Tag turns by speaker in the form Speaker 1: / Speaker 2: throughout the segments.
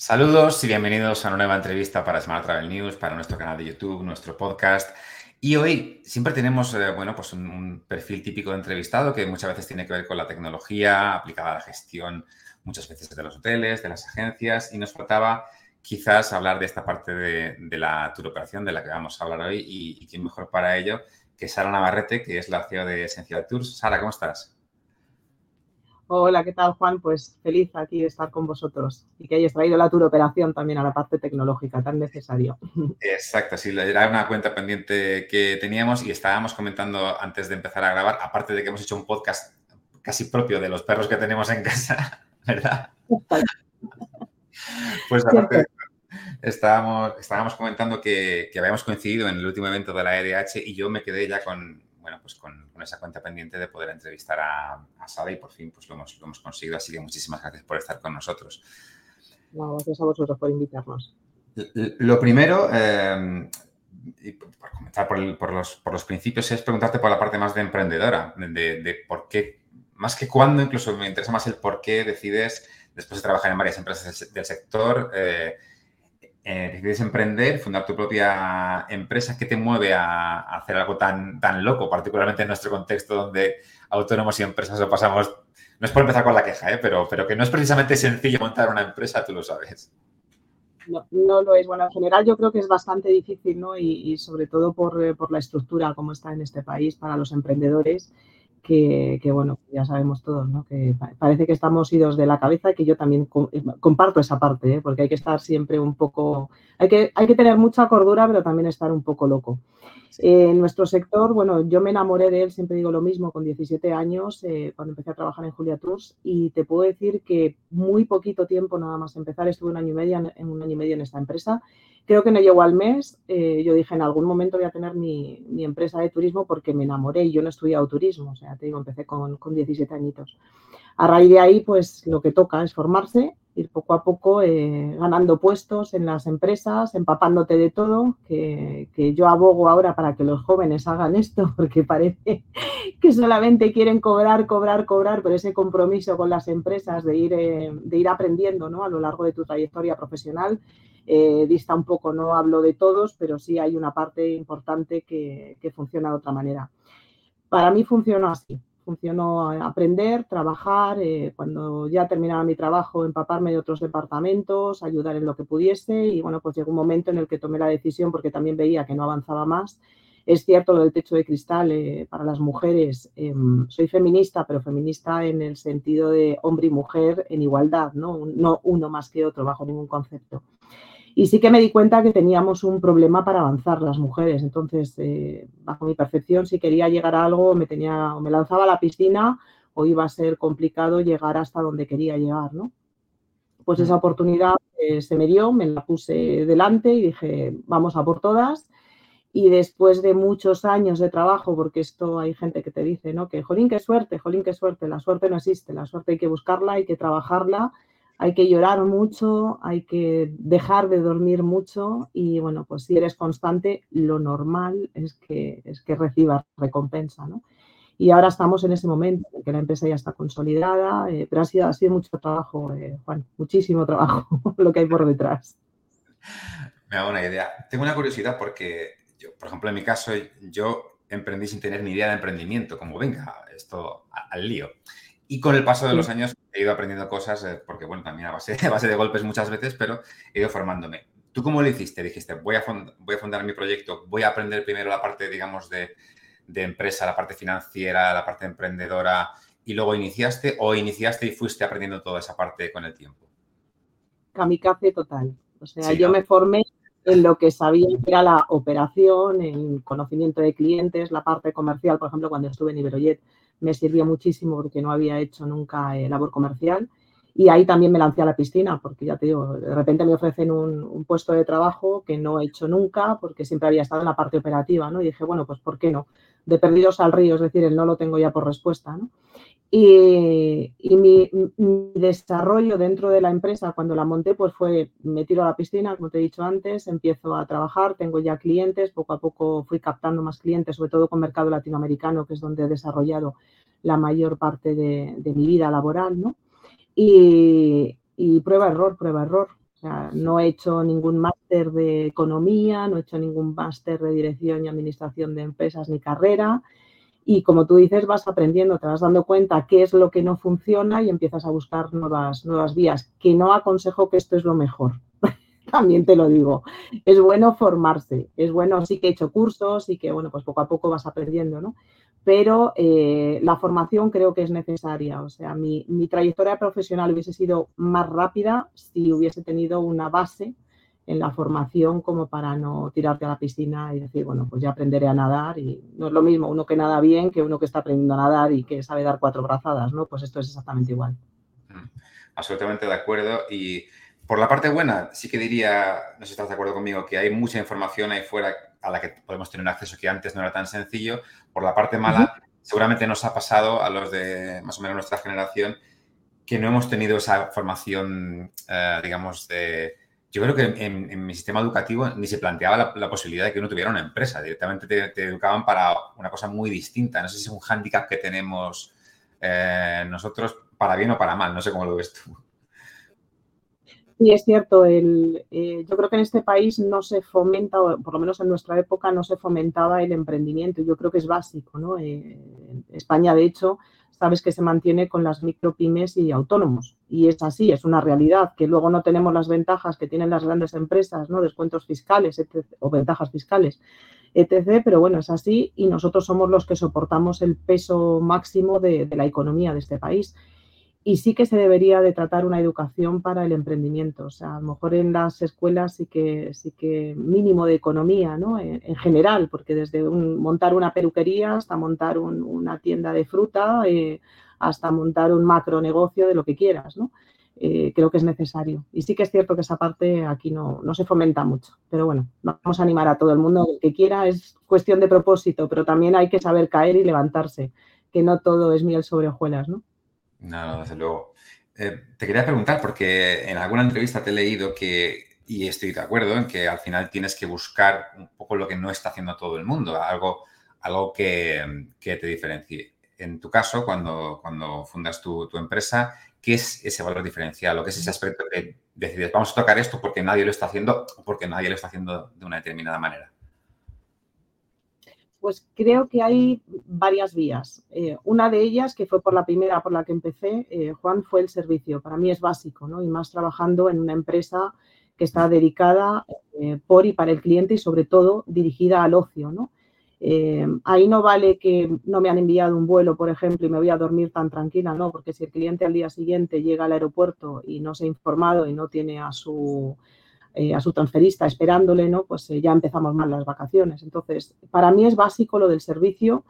Speaker 1: Saludos y bienvenidos a una nueva entrevista para Smart Travel News, para nuestro canal de YouTube, nuestro podcast. Y hoy siempre tenemos, eh, bueno, pues un, perfil típico de entrevistado que muchas veces tiene que ver con la tecnología aplicada a la gestión, muchas veces de los hoteles, de las agencias, y nos faltaba quizás hablar de esta parte de, la tour operación de la que vamos a hablar hoy y, y quién mejor para ello que Sara Navarrete, que es la CEO de Esencial Tours. Sara, ¿cómo estás?
Speaker 2: Hola, ¿qué tal, Juan? Pues feliz aquí de estar con vosotros y que hayáis traído la tour operación también a la parte tecnológica, tan necesario.
Speaker 1: Exacto, sí, era una cuenta pendiente que teníamos y estábamos comentando antes de empezar a grabar, aparte de que hemos hecho un podcast casi propio de los perros que tenemos en casa, ¿verdad? Pues aparte estábamos, estábamos comentando que, que habíamos coincidido en el último evento de la EDH y yo me quedé ya con, bueno, pues con, esa cuenta pendiente de poder entrevistar a, a Sara y por fin pues lo hemos, lo hemos conseguido. Así que muchísimas gracias por estar con nosotros.
Speaker 2: gracias a vosotros por invitarnos.
Speaker 1: Lo primero, eh, y por comenzar por, los, por, los, principios, es preguntarte por la parte más de emprendedora, de, de, por qué, más que cuándo, incluso me interesa más el por qué decides, después de trabajar en varias empresas del, sector, eh, eh, decides emprender, fundar tu propia empresa, ¿qué te mueve a, hacer algo tan, tan loco, particularmente en nuestro contexto donde autónomos y empresas lo pasamos, no es por empezar con la queja, ¿eh? pero, pero que no es precisamente sencillo montar una empresa, tú lo sabes.
Speaker 2: No, no, lo es. Bueno, en general yo creo que es bastante difícil, ¿no? Y, sobre todo por, eh, por, la estructura como está en este país para los emprendedores que, bueno, ya sabemos todos, ¿no? Que parece que estamos idos de la cabeza y que yo también eh, comparto esa parte, ¿eh? porque hay que estar siempre un poco, hay que, hay que tener mucha cordura, pero también estar un poco loco. en nuestro sector, bueno, yo me enamoré de él, siempre digo lo mismo, con 17 años, eh, cuando empecé a trabajar en Julia Tours, y te puedo decir que muy poquito tiempo nada más empezar, estuve un año y medio en, un año y medio en esta empresa, Creo que no llegó al mes. Eh, yo dije, en algún momento voy a tener mi, mi, empresa de turismo porque me enamoré y yo no he estudiado turismo. O sea, te digo, empecé con, con 17 añitos. A raíz de ahí, pues lo que toca es formarse, ir poco a poco eh, ganando puestos en las empresas, empapándote de todo, que, que, yo abogo ahora para que los jóvenes hagan esto, porque parece que solamente quieren cobrar, cobrar, cobrar, pero ese compromiso con las empresas de ir, eh, de ir aprendiendo ¿no? a lo largo de tu trayectoria profesional eh, dista un poco, no hablo de todos, pero sí hay una parte importante que, que funciona de otra manera. Para mí funcionó así, funcionó aprender, trabajar, eh, cuando ya terminaba mi trabajo, empaparme de otros departamentos, ayudar en lo que pudiese y bueno, pues llegó un momento en el que tomé la decisión porque también veía que no avanzaba más. Es cierto lo del techo de cristal eh, para las mujeres. Eh, soy feminista, pero feminista en el sentido de hombre y mujer en igualdad, ¿no? no uno más que otro bajo ningún concepto. Y sí que me di cuenta que teníamos un problema para avanzar las mujeres. Entonces, eh, bajo mi percepción, si quería llegar a algo, me, tenía, o me lanzaba a la piscina o iba a ser complicado llegar hasta donde quería llegar, ¿no? Pues esa oportunidad eh, se me dio, me la puse delante y dije, vamos a por todas. Y después de muchos años de trabajo, porque esto hay gente que te dice, ¿no? Que, jolín, qué suerte, jolín, qué suerte. La suerte no existe, la suerte hay que buscarla, hay que trabajarla hay que llorar mucho, hay que dejar de dormir mucho y bueno, pues si eres constante, lo normal es que, es que recibas recompensa, ¿no? Y ahora estamos en ese momento en que la empresa ya está consolidada, eh, pero ha sido, ha sido mucho trabajo, eh, Juan, muchísimo trabajo lo que hay por detrás.
Speaker 1: Me hago una idea. Tengo una curiosidad porque, yo, por ejemplo, en mi caso, yo emprendí sin tener ni idea de emprendimiento, como venga, esto al lío. Y con el paso de los años he ido aprendiendo cosas, eh, porque bueno, también a base, a base de golpes muchas veces, pero he ido formándome. ¿Tú cómo lo hiciste? Dijiste, voy a, voy a fundar mi proyecto, voy a aprender primero la parte, digamos, de, de empresa, la parte financiera, la parte emprendedora, y luego iniciaste o iniciaste y fuiste aprendiendo toda esa parte con el tiempo?
Speaker 2: Kamikaze total. O sea, sí, yo ¿no? me formé en lo que sabía que era la operación, el conocimiento de clientes, la parte comercial, por ejemplo, cuando estuve en Iberojet me sirvió muchísimo porque no había hecho nunca eh, labor comercial. Y ahí también me lancé a la piscina, porque ya te digo, de repente me ofrecen un, puesto de trabajo que no he hecho nunca, porque siempre había estado en la parte operativa, ¿no? Y dije, bueno, pues ¿por qué no? De perdidos al río, es decir, el no lo tengo ya por respuesta, ¿no? Y, y mi, mi, desarrollo dentro de la empresa, cuando la monté, pues fue, me tiro a la piscina, como te he dicho antes, empiezo a trabajar, tengo ya clientes, poco a poco fui captando más clientes, sobre todo con mercado latinoamericano, que es donde he desarrollado la mayor parte de, de mi vida laboral, ¿no? Y, y prueba-error, prueba-error. O sea, no he hecho ningún máster de economía, no he hecho ningún máster de dirección y administración de empresas ni carrera. Y como tú dices, vas aprendiendo, te vas dando cuenta qué es lo que no funciona y empiezas a buscar nuevas, nuevas vías. Que no aconsejo que esto es lo mejor, también te lo digo. Es bueno formarse, es bueno, sí que he hecho cursos y que, bueno, pues poco a poco vas aprendiendo, ¿no? Pero eh, la formación creo que es necesaria. O sea, mi, mi, trayectoria profesional hubiese sido más rápida si hubiese tenido una base en la formación como para no tirarte a la piscina y decir, bueno, pues ya aprenderé a nadar y no es lo mismo uno que nada bien que uno que está aprendiendo a nadar y que sabe dar cuatro brazadas, ¿no? Pues esto es exactamente igual.
Speaker 1: Mm, absolutamente de acuerdo y por la parte buena, sí que diría, no sé si estás de acuerdo conmigo, que hay mucha información ahí fuera a la que podemos tener un acceso que antes no era tan sencillo. Por la parte mala, seguramente nos ha pasado a los de más o menos nuestra generación que no hemos tenido esa formación, eh, digamos, de... Yo creo que en, mi sistema educativo ni se planteaba la, posibilidad de que uno tuviera una empresa. Directamente te, educaban para una cosa muy distinta. No sé si es un hándicap que tenemos eh, nosotros para bien o para mal. No sé cómo lo ves tú.
Speaker 2: Sí, es cierto. El, eh, yo creo que en este país no se fomenta, o por lo menos en nuestra época, no se fomentaba el emprendimiento. Yo creo que es básico. ¿no? Eh, España, de hecho, sabes que se mantiene con las micropymes y autónomos. Y es así, es una realidad, que luego no tenemos las ventajas que tienen las grandes empresas, ¿no? descuentos fiscales o ventajas fiscales, etc. Pero bueno, es así y nosotros somos los que soportamos el peso máximo de la economía de este país y sí que se debería de tratar una educación para el emprendimiento. O sea, a lo mejor en las escuelas sí que, sí que mínimo de economía, ¿no? En, general, porque desde montar una peluquería hasta montar una tienda de fruta, eh, hasta montar un macro negocio de lo que quieras, ¿no? Eh, creo que es necesario. Y sí que es cierto que esa parte aquí no, no se fomenta mucho. Pero bueno, vamos a animar a todo el mundo el que quiera. Es cuestión de propósito, pero también hay que saber caer y levantarse, que no todo es miel sobre hojuelas, ¿no?
Speaker 1: No, desde luego. Eh, te quería preguntar, porque en alguna entrevista te he leído que, y estoy de acuerdo, en que al final tienes que buscar un poco lo que no está haciendo todo el mundo, algo, algo que, te diferencie. En tu caso, cuando, cuando fundas tu, tu, empresa, ¿qué es ese valor diferencial o qué es ese aspecto que decides, vamos a tocar esto porque nadie lo está haciendo o porque nadie lo está haciendo de una determinada manera?
Speaker 2: Pues creo que hay varias vías. Eh, una de ellas, que fue por la primera por la que empecé, eh, Juan, fue el servicio. Para mí es básico, ¿no? Y más trabajando en una empresa que está dedicada eh, por y para el cliente y sobre todo dirigida al ocio, ¿no? ahí no vale que no me han enviado un vuelo, por ejemplo, y me voy a dormir tan tranquila, ¿no? Porque si el cliente al día siguiente llega al aeropuerto y no se ha informado y no tiene a su eh, a su transferista esperándole, ¿no? Pues eh, ya empezamos mal las vacaciones. Entonces, para mí es básico lo del servicio,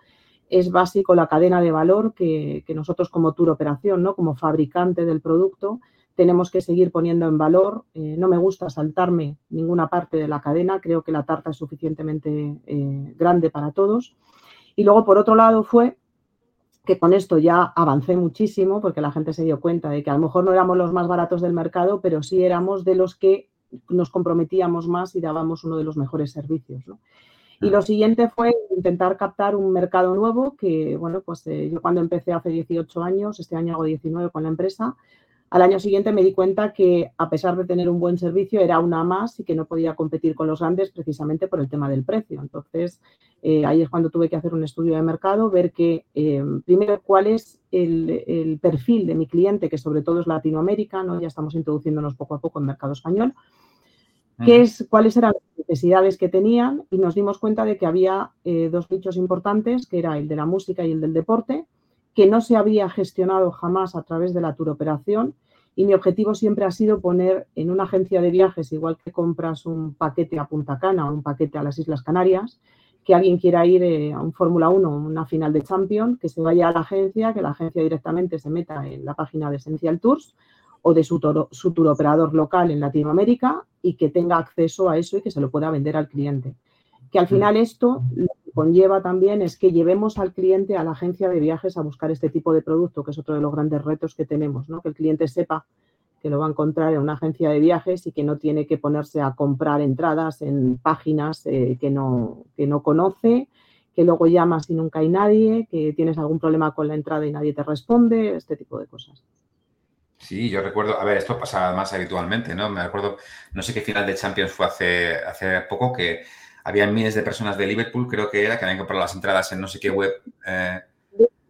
Speaker 2: es básico la cadena de valor que, nosotros como tour operación, ¿no? Como fabricante del producto, tenemos que seguir poniendo en valor. Eh, no me gusta saltarme ninguna parte de la cadena, creo que la tarta es suficientemente grande para todos. Y luego, por otro lado, fue que con esto ya avancé muchísimo porque la gente se dio cuenta de que a lo mejor no éramos los más baratos del mercado, pero sí éramos de los que nos comprometíamos más y dábamos uno de los mejores servicios. Y lo siguiente fue intentar captar un mercado nuevo que, bueno, pues eh, yo cuando empecé hace 18 años, este año hago 19 con la empresa, al año siguiente me di cuenta que a pesar de tener un buen servicio era una más y que no podía competir con los grandes precisamente por el tema del precio. Entonces, eh, ahí es cuando tuve que hacer un estudio de mercado, ver que eh, primero cuál es el, perfil de mi cliente, que sobre todo es Latinoamérica, ¿no? ya estamos introduciéndonos poco a poco en mercado español, qué es, cuáles eran las necesidades que tenían y nos dimos cuenta de que había eh, dos nichos importantes, que era el de la música y el del deporte, que no se había gestionado jamás a través de la tour operación y mi objetivo siempre ha sido poner en una agencia de viajes, igual que compras un paquete a Punta Cana o un paquete a las Islas Canarias, que alguien quiera ir eh, a un Fórmula 1, una final de Champions, que se vaya a la agencia, que la agencia directamente se meta en la página de Essential Tours o de su, su tour operador local en Latinoamérica y que tenga acceso a eso y que se lo pueda vender al cliente. Que al mm. final esto conlleva también es que llevemos al cliente a la agencia de viajes a buscar este tipo de producto, que es otro de los grandes retos que tenemos, ¿no? que el cliente sepa que lo va a encontrar en una agencia de viajes y que no tiene que ponerse a comprar entradas en páginas eh, que, no, que no conoce, que luego llamas y nunca hay nadie, que tienes algún problema con la entrada y nadie te responde, este tipo de cosas.
Speaker 1: Sí, yo recuerdo, a ver, esto pasa más habitualmente, ¿no? Me acuerdo, no sé qué final de Champions fue hace, hace poco, que había miles de personas de Liverpool, creo que era, que habían comprado las entradas en no sé qué web.
Speaker 2: Eh.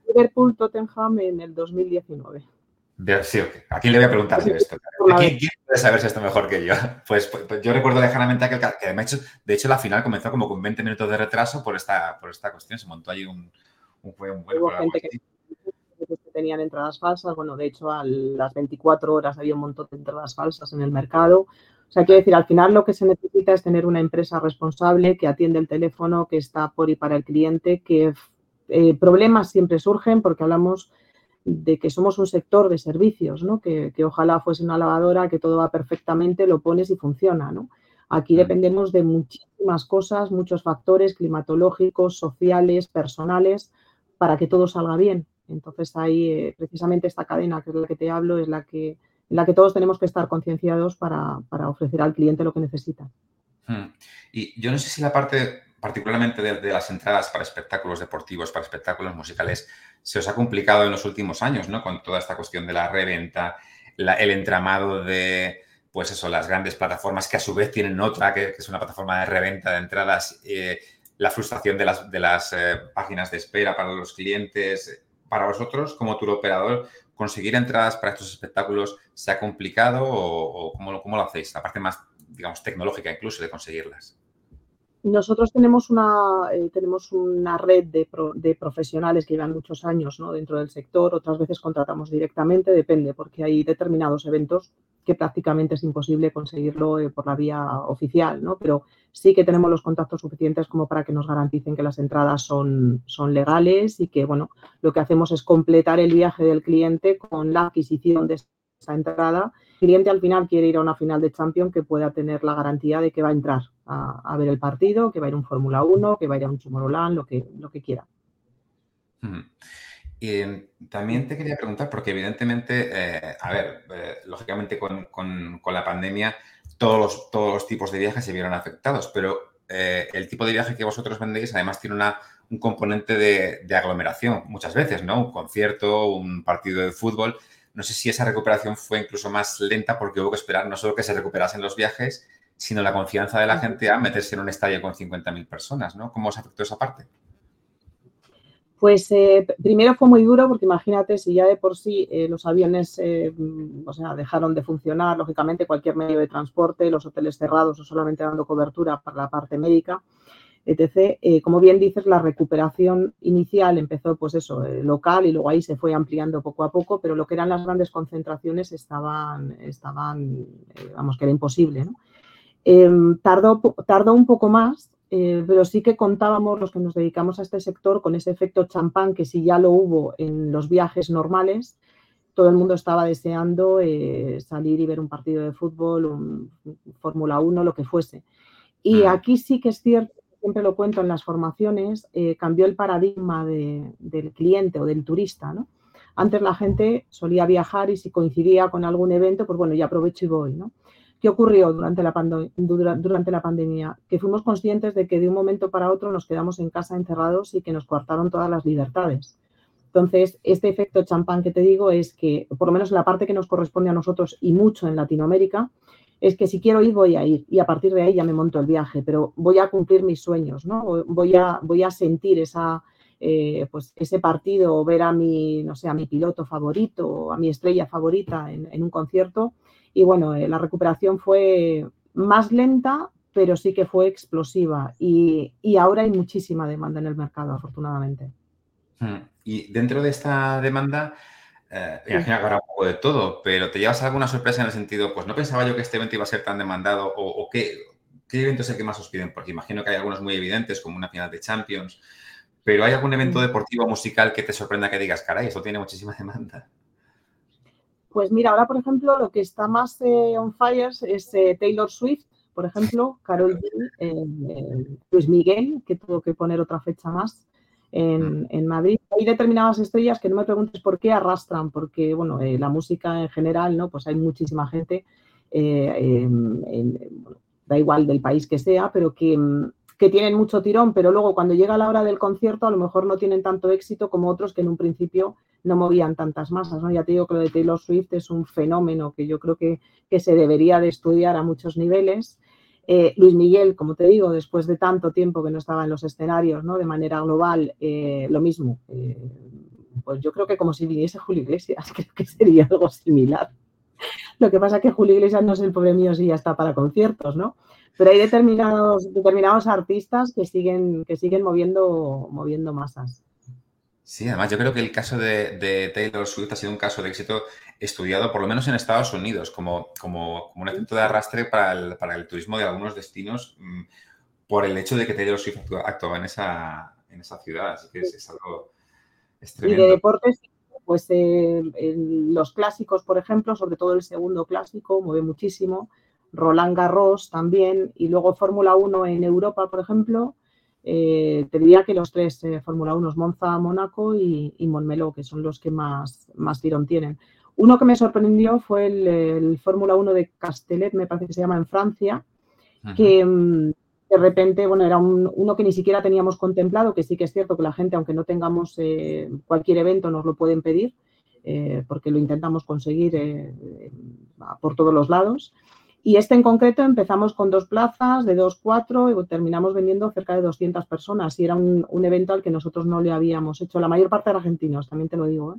Speaker 2: Liverpool Tottenham en el 2019.
Speaker 1: Sí, ¿A quién le voy a preguntar esto? ¿Quién, puede saber si esto mejor que yo? Pues, pues, pues yo recuerdo lejanamente que, que de, hecho, de hecho la final comenzó como con 20 minutos de retraso por esta, por esta cuestión. Se montó allí un, un
Speaker 2: gente que, tenían entradas falsas. Bueno, de hecho, a las 24 horas había un montón de entradas falsas en el mercado. O sea, quiero decir, al final lo que se necesita es tener una empresa responsable que atiende el teléfono, que está por y para el cliente, que eh, problemas siempre surgen porque hablamos de que somos un sector de servicios, ¿no? Que, ojalá fuese una lavadora, que todo va perfectamente, lo pones y funciona, ¿no? Aquí dependemos de muchísimas cosas, muchos factores climatológicos, sociales, personales, para que todo salga bien. Entonces ahí eh, precisamente esta cadena, que es la que te hablo, es la que, en la que todos tenemos que estar concienciados para, ofrecer al cliente lo que necesita.
Speaker 1: Hmm. Y yo no sé si la parte particularmente de, las entradas para espectáculos deportivos, para espectáculos musicales, se os ha complicado en los últimos años, ¿no? Con toda esta cuestión de la reventa, el entramado de, pues eso, las grandes plataformas que a su vez tienen otra, que, es una plataforma de reventa de entradas, eh, la frustración de las, de las eh, páginas de espera para los clientes. Para vosotros, como tour operador, conseguir entradas para estos espectáculos se ha complicado o, cómo, cómo lo hacéis? La parte más, digamos, tecnológica incluso de conseguirlas.
Speaker 2: Nosotros tenemos una, eh, tenemos una red de, de, profesionales que llevan muchos años dentro del sector, otras veces contratamos directamente, depende, porque hay determinados eventos que prácticamente es imposible conseguirlo eh, por la vía oficial, ¿no? pero sí que tenemos los contactos suficientes como para que nos garanticen que las entradas son, son legales y que bueno, lo que hacemos es completar el viaje del cliente con la adquisición de esa entrada. El cliente al final quiere ir a una final de Champions que pueda tener la garantía de que va a entrar a, ver el partido, que va a ir un Fórmula 1, que va a ir a un Tomorrowland, lo que, lo que quiera.
Speaker 1: Y también te quería preguntar, porque evidentemente, eh, a ver, eh, lógicamente con, la pandemia todos los, todos los tipos de viajes se vieron afectados, pero eh, el tipo de viaje que vosotros vendéis además tiene una, un componente de, de, aglomeración muchas veces, ¿no? Un concierto, un partido de fútbol. No sé si esa recuperación fue incluso más lenta porque hubo que esperar no solo que se recuperasen los viajes, sino la confianza de la gente a meterse en un estadio con 50.000 personas, ¿no? ¿Cómo os afectó esa parte?
Speaker 2: Pues eh, primero fue muy duro porque imagínate si ya de por sí eh, los aviones eh, o sea, dejaron de funcionar, lógicamente cualquier medio de transporte, los hoteles cerrados o solamente dando cobertura para la parte médica, etc. como bien dices, la recuperación inicial empezó pues eso, local y luego ahí se fue ampliando poco a poco, pero lo que eran las grandes concentraciones estaban, estaban vamos, que era imposible, ¿no? Em, tardó, tardó un poco más, eh, pero sí que contábamos los que nos dedicamos a este sector con ese efecto champán que si ya lo hubo en los viajes normales, todo el mundo estaba deseando eh, salir y ver un partido de fútbol, un, Fórmula 1, lo que fuese. Y aquí sí que es cierto, siempre lo cuento en las formaciones, eh, cambió el paradigma del cliente o del turista, ¿no? Antes la gente solía viajar y si coincidía con algún evento, pues bueno, ya aprovecho y voy, ¿no? ¿Qué ocurrió durante la, durante la pandemia? Que fuimos conscientes de que de un momento para otro nos quedamos en casa encerrados y que nos coartaron todas las libertades. Entonces, este efecto champán que te digo es que, por lo menos en la parte que nos corresponde a nosotros y mucho en Latinoamérica, es que si quiero ir, voy a ir y a partir de ahí ya me monto el viaje, pero voy a cumplir mis sueños, ¿no? Voy a, voy a sentir esa, eh, pues ese partido o ver a mi, no sé, a mi piloto favorito o a mi estrella favorita en un concierto y bueno, eh, la recuperación fue más lenta, pero sí que fue explosiva. Y, ahora hay muchísima demanda en el mercado, afortunadamente.
Speaker 1: Hmm. Y dentro de esta demanda, eh, imagino que habrá un poco de todo, pero ¿te llevas alguna sorpresa en el sentido, pues no pensaba yo que este evento iba a ser tan demandado o, qué, qué evento es el que más os piden? Porque imagino que hay algunos muy evidentes, como una final de Champions, pero ¿hay algún evento deportivo musical que te sorprenda que digas, caray, esto tiene muchísima demanda?
Speaker 2: Pues mira, ahora por ejemplo lo que está más eh, on fire es eh, Taylor Swift, por ejemplo, Carol G, eh, Luis Miguel, que tuvo que poner otra fecha más en, mm. Madrid. Hay determinadas estrellas que no me preguntes por qué arrastran, porque bueno, la música en general, ¿no? Pues hay muchísima gente, da igual del país que sea, pero que, que tienen mucho tirón, pero luego cuando llega la hora del concierto a lo mejor no tienen tanto éxito como otros que en un principio no movían tantas masas. ¿no? Ya te digo que lo de Taylor Swift es un fenómeno que yo creo que, que se debería de estudiar a muchos niveles. Eh, Luis Miguel, como te digo, después de tanto tiempo que no estaba en los escenarios, ¿no? De manera global, eh, lo mismo. Eh, pues yo creo que como si viniese Julio Iglesias, creo que sería algo similar. Lo que pasa es que Julio Iglesias no es el pobre mío si ya está para conciertos, ¿no? Pero hay determinados, determinados artistas que siguen, que siguen moviendo, moviendo masas.
Speaker 1: Sí, además yo creo que el caso de, Taylor Swift ha sido un caso de éxito estudiado por lo menos en Estados Unidos como, como, un efecto de arrastre para el, turismo de algunos destinos mm, por el hecho de que Taylor Swift actuaba en esa, en esa ciudad. Así que es, algo
Speaker 2: Y de deportes, pues eh, los clásicos, por ejemplo, sobre todo el segundo clásico, mueve muchísimo. Roland Garros también. Y luego Fórmula 1 en Europa, por ejemplo eh, te diría que los tres eh, Fórmula 1, Monza, Mónaco y, y, Montmeló, que son los que más, más tirón tienen. Uno que me sorprendió fue el, Fórmula 1 de Castellet, me parece que se llama en Francia, que mm, de repente, bueno, era uno que ni siquiera teníamos contemplado, que sí que es cierto que la gente, aunque no tengamos eh, cualquier evento, nos lo pueden pedir, porque lo intentamos conseguir por todos los lados. Y este en concreto empezamos con dos plazas de dos, cuatro y terminamos vendiendo cerca de 200 personas y era un, evento al que nosotros no le habíamos hecho. La mayor parte de argentinos, también te lo digo. ¿eh?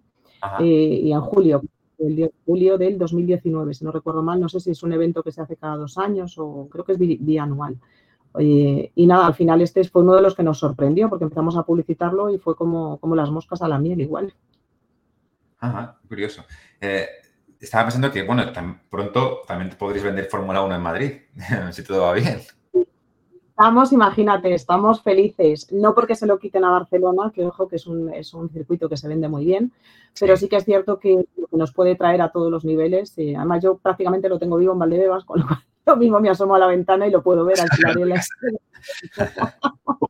Speaker 2: Eh, y en julio, el julio del 2019, si no recuerdo mal, no sé si es un evento que se hace cada dos años o creo que es bianual. y nada, al final este fue uno de los que nos sorprendió porque empezamos a publicitarlo y fue como, como las moscas a la miel igual.
Speaker 1: Ajá, curioso. Eh, estaba pensando que, bueno, tan pronto también podréis vender Fórmula 1 en Madrid, si todo va bien.
Speaker 2: Estamos, imagínate, estamos felices, no porque se lo quiten a Barcelona, que ojo que es un, es un circuito que se vende muy bien, pero sí que es cierto que, nos puede traer a todos los niveles. Y además, yo prácticamente lo tengo vivo en Valdebebas, con lo cual yo mismo me asomo a la ventana y lo puedo ver, alquilaré la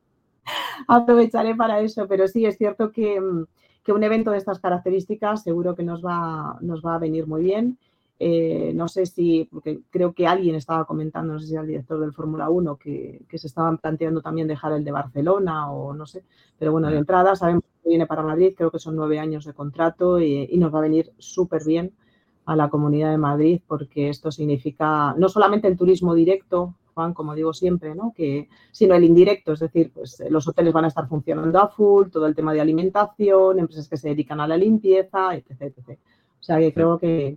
Speaker 2: Aprovecharé para eso, pero sí es cierto que, que un evento de estas características seguro que nos va, nos va a venir muy bien. Eh, no sé si, porque creo que alguien estaba comentando, no sé si era el director del Fórmula 1, que, se estaban planteando también dejar el de Barcelona o no sé, pero bueno, de entrada sabemos que viene para Madrid, creo que son nueve años de contrato y, y nos va a venir súper bien a la Comunidad de Madrid porque esto significa no solamente el turismo directo, como digo siempre, ¿no? que, sino el indirecto, es decir, pues los hoteles van a estar funcionando a full, todo el tema de alimentación, empresas que se dedican a la limpieza, etc. O sea que creo que,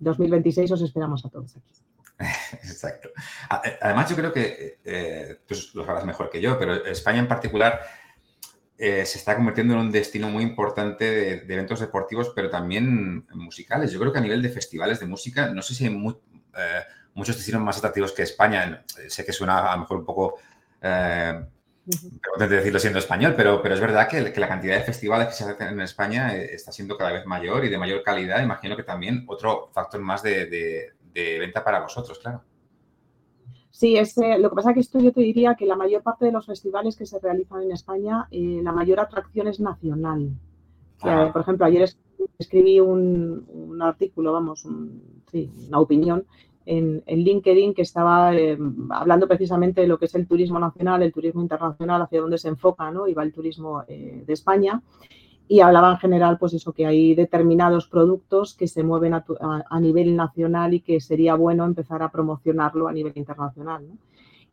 Speaker 2: 2026 os esperamos a todos aquí.
Speaker 1: Exacto. Eh, además, yo creo que eh, tú lo sabrás mejor que yo, pero España en particular eh, se está convirtiendo en un destino muy importante de, eventos deportivos, pero también musicales. Yo creo que a nivel de festivales de música, no sé si hay muy, muchos destinos más atractivos que España. Sé que suena a lo mejor un poco, eh, decirlo siendo español, pero, pero es verdad que, la cantidad de festivales que se hacen en España eh, está siendo cada vez mayor y de mayor calidad. Imagino que también otro factor más de, venta para vosotros, claro.
Speaker 2: Sí, es, lo que pasa es que esto yo te diría que la mayor parte de los festivales que se realizan en España, eh, la mayor atracción es nacional. por ejemplo, ayer escribí un, artículo, vamos, una opinión en, LinkedIn que estaba eh, hablando precisamente de lo que es el turismo nacional, el turismo internacional, hacia dónde se enfoca ¿no? y va el turismo eh, de España. Y hablaba en general, pues eso, que hay determinados productos que se mueven a, nivel nacional y que sería bueno empezar a promocionarlo a nivel internacional.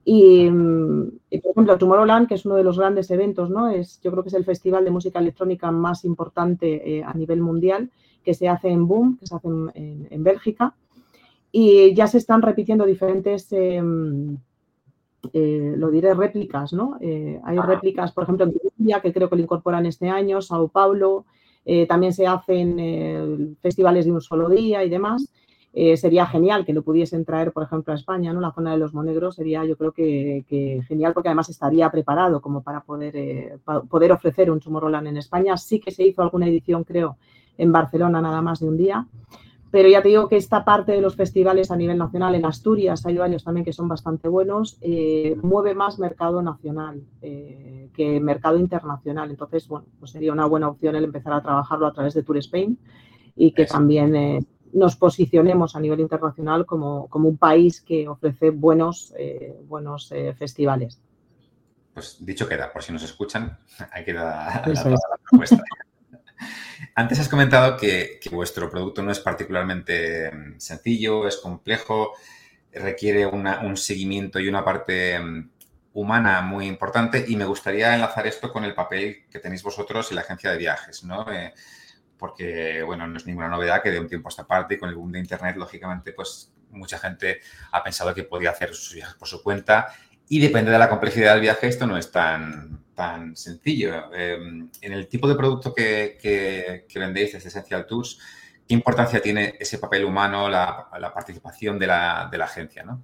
Speaker 2: Y, por ejemplo, Tomorrowland, que es uno de los grandes eventos, ¿no? Es, yo creo que es el festival de música electrónica más importante eh, a nivel mundial, que se hace en Boom, que se hace en, en Bélgica. Y ya se están repitiendo diferentes, em, eh, lo diré, réplicas, ¿no? Eh, hay réplicas, por ejemplo, en Colombia, que creo que lo incorporan este año, Sao Paulo, eh, también se hacen festivales de un solo día y demás. sería genial que lo pudiesen traer, por ejemplo, a España, ¿no? La zona de los monegros sería, yo creo que, genial, porque además estaría preparado como para poder, poder ofrecer un Tomorrowland en España. Sí que se hizo alguna edición, creo, en Barcelona nada más de un día. Pero ya te digo que esta parte de los festivales a nivel nacional, en Asturias hay varios también que son bastante buenos, eh, mueve más mercado nacional eh, que mercado internacional. Entonces, bueno, pues sería una buena opción el empezar a trabajarlo a través de Tour Spain y que también eh, nos posicionemos a nivel internacional como, como, un país que ofrece buenos, buenos festivales.
Speaker 1: pues dicho queda, por si nos escuchan, hay que dar la, propuesta. Antes has comentado que, vuestro producto no es particularmente mm, sencillo, es complejo, requiere un seguimiento y una parte mm, humana muy importante y me gustaría enlazar esto con el papel que tenéis vosotros en la agencia de viajes, ¿no? Eh, porque, bueno, no es ninguna novedad que de un tiempo a esta parte, con el boom de Internet, lógicamente, pues mucha gente ha pensado que podía hacer sus viajes por su cuenta y depende de la complejidad del viaje, esto no es tan, tan sencillo. Em, en el tipo de producto que, vendéis desde Essential Tours, ¿qué importancia tiene ese papel humano, la, participación de la, de la, agencia? ¿no?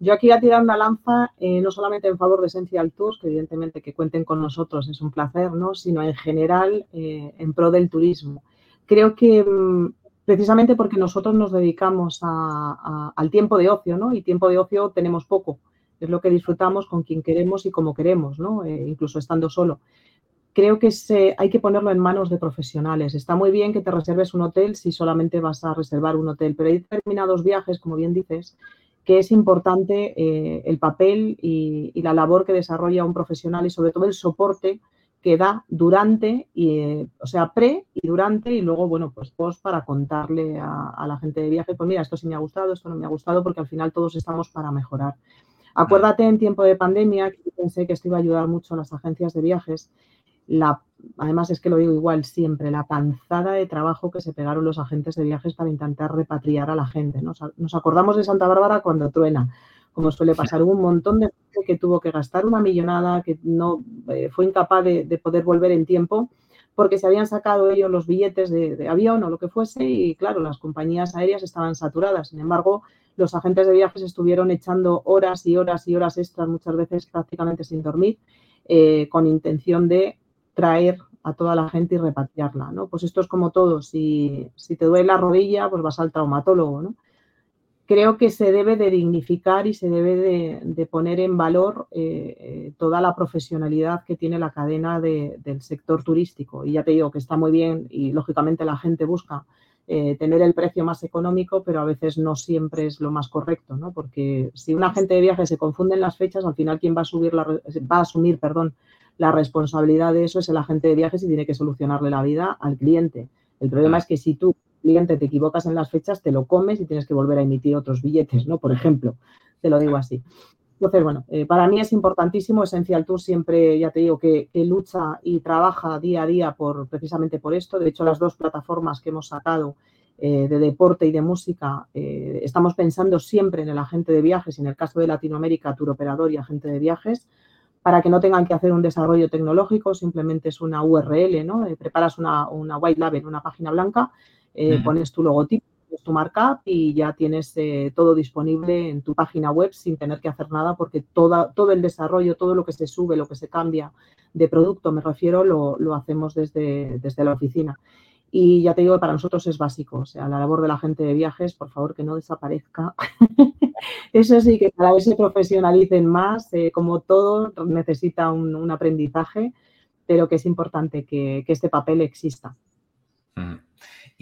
Speaker 2: Yo aquí voy a tirar una lanza eh, no solamente en favor de Essential Tours, que evidentemente que cuenten con nosotros es un placer, ¿no? sino en general eh, en pro del turismo. Creo que mm, precisamente porque nosotros nos dedicamos al tiempo de ocio, ¿no? Y tiempo de ocio tenemos poco. Es lo que disfrutamos con quien queremos y como queremos, ¿no? Eh, incluso estando solo. Creo que hay que ponerlo en manos de profesionales. Está muy bien que te reserves un hotel si solamente vas a reservar un hotel, pero hay determinados viajes, como bien dices, que es importante eh, el papel y, la labor que desarrolla un profesional y sobre todo el soporte que da durante, y, eh, o sea, pre y durante y luego, bueno, pues post para contarle a, la gente de viaje, pues mira, esto sí me ha gustado, esto no me ha gustado, porque al final todos estamos para mejorar. Acuérdate en tiempo de pandemia, que pensé que esto iba a ayudar mucho a las agencias de viajes, la, además es que lo digo igual siempre, la panzada de trabajo que se pegaron los agentes de viajes para intentar repatriar a la gente. Nos, nos acordamos de Santa Bárbara cuando truena como suele pasar. Hubo un montón de gente que tuvo que gastar una millonada, que no eh, fue incapaz de, poder volver en tiempo porque se habían sacado ellos los billetes de, avión o lo que fuese y claro, las compañías aéreas estaban saturadas. Sin embargo, los agentes de viajes estuvieron echando horas y horas y horas extras, muchas veces prácticamente sin dormir, eh, con intención de traer a toda la gente y repatriarla, ¿no? Pues esto es como todo, si, te duele la rodilla, pues vas al traumatólogo, creo que se debe de dignificar y se debe de, poner en valor eh, eh, toda la profesionalidad que tiene la cadena del sector turístico. Y ya te digo que está muy bien y lógicamente la gente busca eh, tener el precio más económico, pero a veces no siempre es lo más correcto, ¿no? Porque si un agente de viaje se confunde en las fechas, al final quien va a, subir la, va a asumir perdón, la responsabilidad de eso es el agente de viajes y tiene que solucionarle la vida al cliente. El problema es que si tú cliente te equivocas en las fechas, te lo comes y tienes que volver a emitir otros billetes, ¿no? Por ejemplo, te lo digo así. Entonces, bueno, eh, para mí es importantísimo, Essential Tour siempre, ya te digo, que, lucha y trabaja día a día por precisamente por esto. De hecho, las dos plataformas que hemos sacado eh, de deporte y de música, eh, estamos pensando siempre en el agente de viajes, y en el caso de Latinoamérica, tour operador y agente de viajes, para que no tengan que hacer un desarrollo tecnológico, simplemente es una URL, ¿no? preparas una, una white label, una página blanca pones tu logotipo, tu markup y ya tienes eh, todo disponible en tu página web sin tener que hacer nada porque toda, todo el desarrollo, todo lo que se sube, lo que se cambia de producto, me refiero, lo, lo hacemos desde, desde la oficina. Y ya te digo, para nosotros es básico, o sea, la labor de la gente de viajes, por favor, que no desaparezca. Eso sí, que cada vez se profesionalicen más, eh, como todo, necesita un, un, aprendizaje, pero que es importante que, que este papel exista.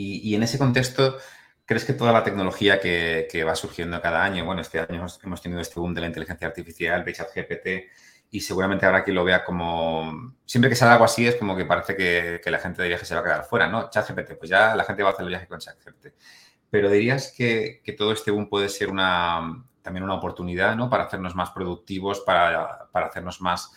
Speaker 1: Y, en ese contexto, ¿crees que toda la tecnología que, va surgiendo cada año, bueno, este año hemos, tenido este boom de la inteligencia artificial, de ChatGPT, y seguramente habrá quien lo vea como, siempre que sale algo así es como que parece que, la gente de viaje se va a quedar fuera, ¿no? ChatGPT, pues ya la gente va a hacer el viaje con ChatGPT. Pero dirías que, todo este boom puede ser una, también una oportunidad, ¿no? Para hacernos más productivos, para, para hacernos más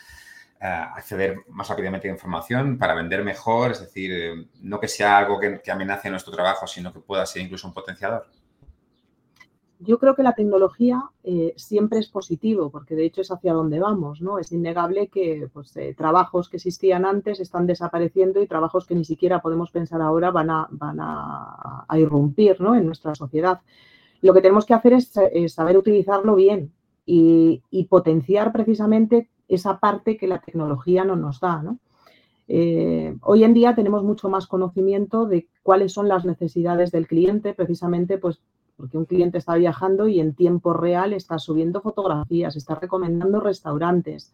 Speaker 1: acceder más rápidamente a información para vender mejor, es decir, eh, no que sea algo que, amenace nuestro trabajo, sino que pueda ser incluso un potenciador?
Speaker 2: Yo creo que la tecnología eh, siempre es positivo, porque de hecho es hacia donde vamos, ¿no? Es innegable que pues, trabajos que existían antes están desapareciendo y trabajos que ni siquiera podemos pensar ahora van a, van a, irrumpir en nuestra sociedad. Lo que tenemos que hacer es, saber utilizarlo bien y, y potenciar precisamente esa parte que la tecnología no nos da. Eh, hoy en día tenemos mucho más conocimiento de cuáles son las necesidades del cliente, precisamente pues porque un cliente está viajando y en tiempo real está subiendo fotografías, está recomendando restaurantes,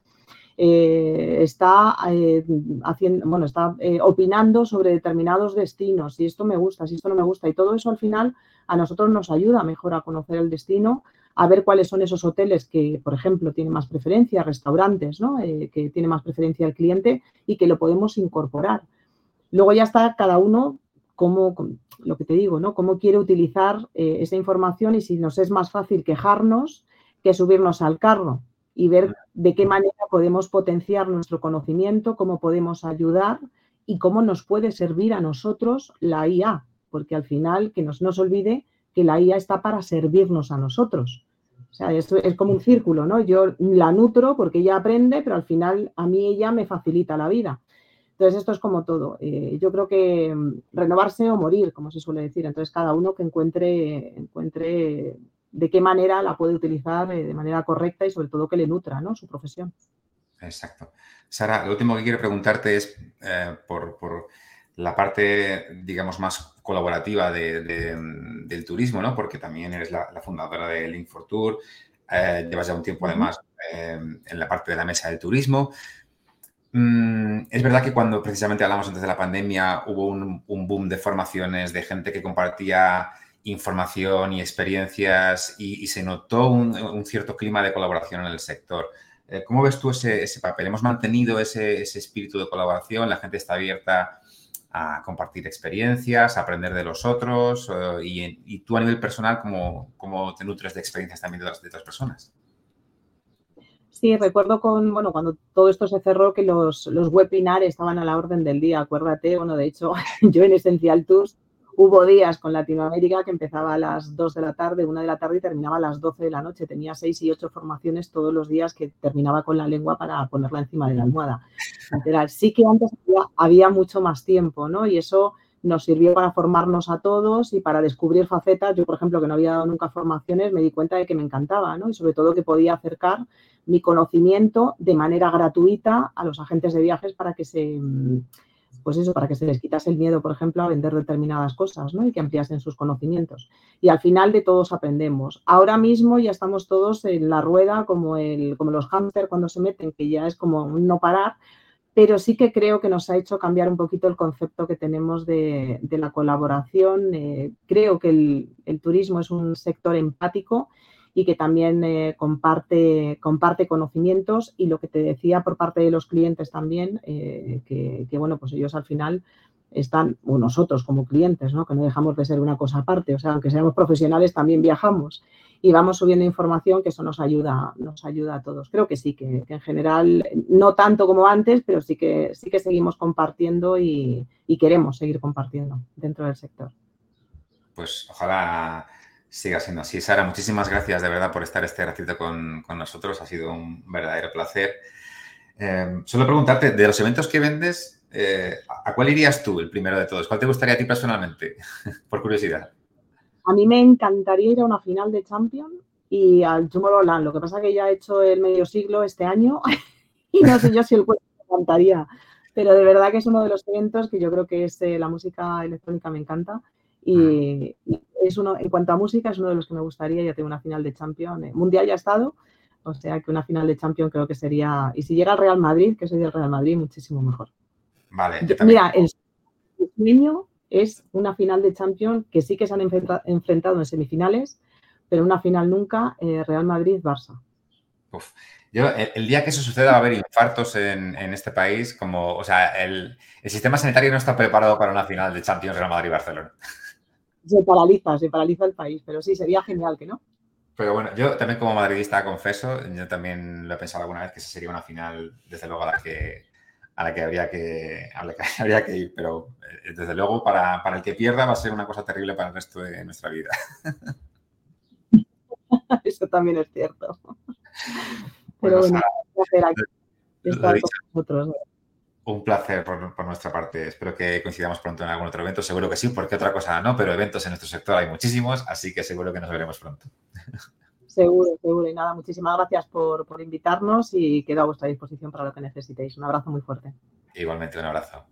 Speaker 2: eh, está eh, haciendo, bueno, está opinando sobre determinados destinos, si esto me gusta, si esto no me gusta, y todo eso al final a nosotros nos ayuda mejor a conocer el destino, a ver cuáles son esos hoteles que, por ejemplo, tienen más preferencia, restaurantes, ¿no? Eh, que tiene más preferencia el cliente y que lo podemos incorporar. Luego ya está cada uno cómo, lo que te digo, ¿no? Cómo quiere utilizar eh, esa información y si nos es más fácil quejarnos que subirnos al carro y ver de qué manera podemos potenciar nuestro conocimiento, cómo podemos ayudar y cómo nos puede servir a nosotros la IA, porque al final que nos nos olvide que la IA está para servirnos a nosotros. Sea, esto es como un círculo, ¿no? Yo la nutro porque ella aprende, pero al final a mí ella me facilita la vida. Entonces, esto es como todo. Eh, yo creo que mm, renovarse o morir, como se suele decir. Entonces, cada uno que encuentre, encuentre de qué manera la puede utilizar eh, de manera correcta y sobre todo que le nutra ¿no? su profesión.
Speaker 1: Exacto. Sara, lo último que quiero preguntarte es eh, por, la parte, digamos, más colaborativa del turismo, ¿no? Porque también eres la, fundadora de Link for Tour, llevas ya un tiempo además en la parte de la mesa del turismo. Mm, es verdad que cuando precisamente hablamos antes de la pandemia hubo un, boom de formaciones, de gente que compartía información y experiencias y, se notó un, cierto clima de colaboración en el sector. Eh, ¿Cómo ves tú ese, papel? ¿Hemos mantenido ese, espíritu de colaboración? ¿La gente está abierta a compartir experiencias, a aprender de los otros? Eh, y, tú a nivel personal, ¿cómo, ¿cómo, te nutres de experiencias también de, otras personas?
Speaker 2: Sí, recuerdo con, bueno, cuando todo esto se cerró que los, los webinars estaban a la orden del día, acuérdate, bueno, de hecho, yo en Essential Tours hubo días con Latinoamérica que empezaba a las 2 de la tarde, 1 de la tarde y terminaba a las 12 de la noche. Tenía 6 y 8 formaciones todos los días que terminaba con la lengua para ponerla encima de la almohada. Sí que antes había, había mucho más tiempo, ¿no? Y eso nos sirvió para formarnos a todos y para descubrir facetas. Yo, por ejemplo, que no había dado nunca formaciones, me di cuenta de que me encantaba, ¿no? Y sobre todo que podía acercar mi conocimiento de manera gratuita a los agentes de viajes para que se, pues eso, para que se les quitase el miedo, por ejemplo, a vender determinadas cosas, ¿no? Y que ampliasen sus conocimientos. Y al final de todos aprendemos. Ahora mismo ya estamos todos en la rueda como, el, como los hámster cuando se meten, que ya es como no parar, pero sí que creo que nos ha hecho cambiar un poquito el concepto que tenemos de, la colaboración. Eh, creo que el, turismo es un sector empático y que también eh, comparte, comparte conocimientos y lo que te decía por parte de los clientes también, eh, que, bueno, pues ellos al final están, o nosotros como clientes, ¿no? que no dejamos de ser una cosa aparte, o sea, aunque seamos profesionales también viajamos y vamos subiendo información que eso nos ayuda, nos ayuda a todos. Creo que sí, que, en general, no tanto como antes, pero sí que, sí que seguimos compartiendo y, queremos seguir compartiendo dentro del sector.
Speaker 1: Pues ojalá siga siendo así. Sara, muchísimas gracias de verdad por estar este ratito con, nosotros. Ha sido un verdadero placer. Eh, solo preguntarte, de los eventos que vendes, eh, ¿a cuál irías tú, el primero de todos? ¿Cuál te gustaría a ti personalmente? por curiosidad.
Speaker 2: A mí me encantaría ir a una final de Champions y al Tomorrowland. Lo que pasa es que ya he hecho el medio siglo este año y no sé yo si el cuerpo me encantaría. Pero de verdad que es uno de los eventos que yo creo que es eh, la música electrónica me encanta. Y, es uno, en cuanto a música, es uno de los que me gustaría. Ya tengo una final de Champions. Eh, mundial ya ha estado, o sea que una final de Champions creo que sería. Y si llega al Real Madrid, que soy del Real Madrid, muchísimo mejor.
Speaker 1: Vale.
Speaker 2: mira, el sueño es una final de Champions que sí que se han enfrentado en semifinales, pero una final nunca, eh, Real Madrid-Barça.
Speaker 1: Yo, el, día que eso suceda va a haber infartos en, este país, como, o sea, el, sistema sanitario no está preparado para una final de Champions Real Madrid-Barcelona.
Speaker 2: Se paraliza, se paraliza el país, pero sí, sería genial que no.
Speaker 1: Pero bueno, yo también como madridista confeso, yo también lo he pensado alguna vez que esa sería una final, desde luego, a la que a la que habría que, habría que ir, pero eh, desde luego para, el que pierda va a ser una cosa terrible para el resto de nuestra vida.
Speaker 2: Eso también es cierto. Pero bueno, un placer
Speaker 1: Un placer por, nuestra parte. Espero que coincidamos pronto en algún otro evento. Seguro que sí, porque otra cosa no, pero eventos en nuestro sector hay muchísimos, así que seguro que nos veremos pronto.
Speaker 2: Seguro, seguro. Y nada, muchísimas gracias por, por invitarnos y quedo a vuestra disposición para lo que necesitéis. Un abrazo muy fuerte.
Speaker 1: Igualmente, un abrazo.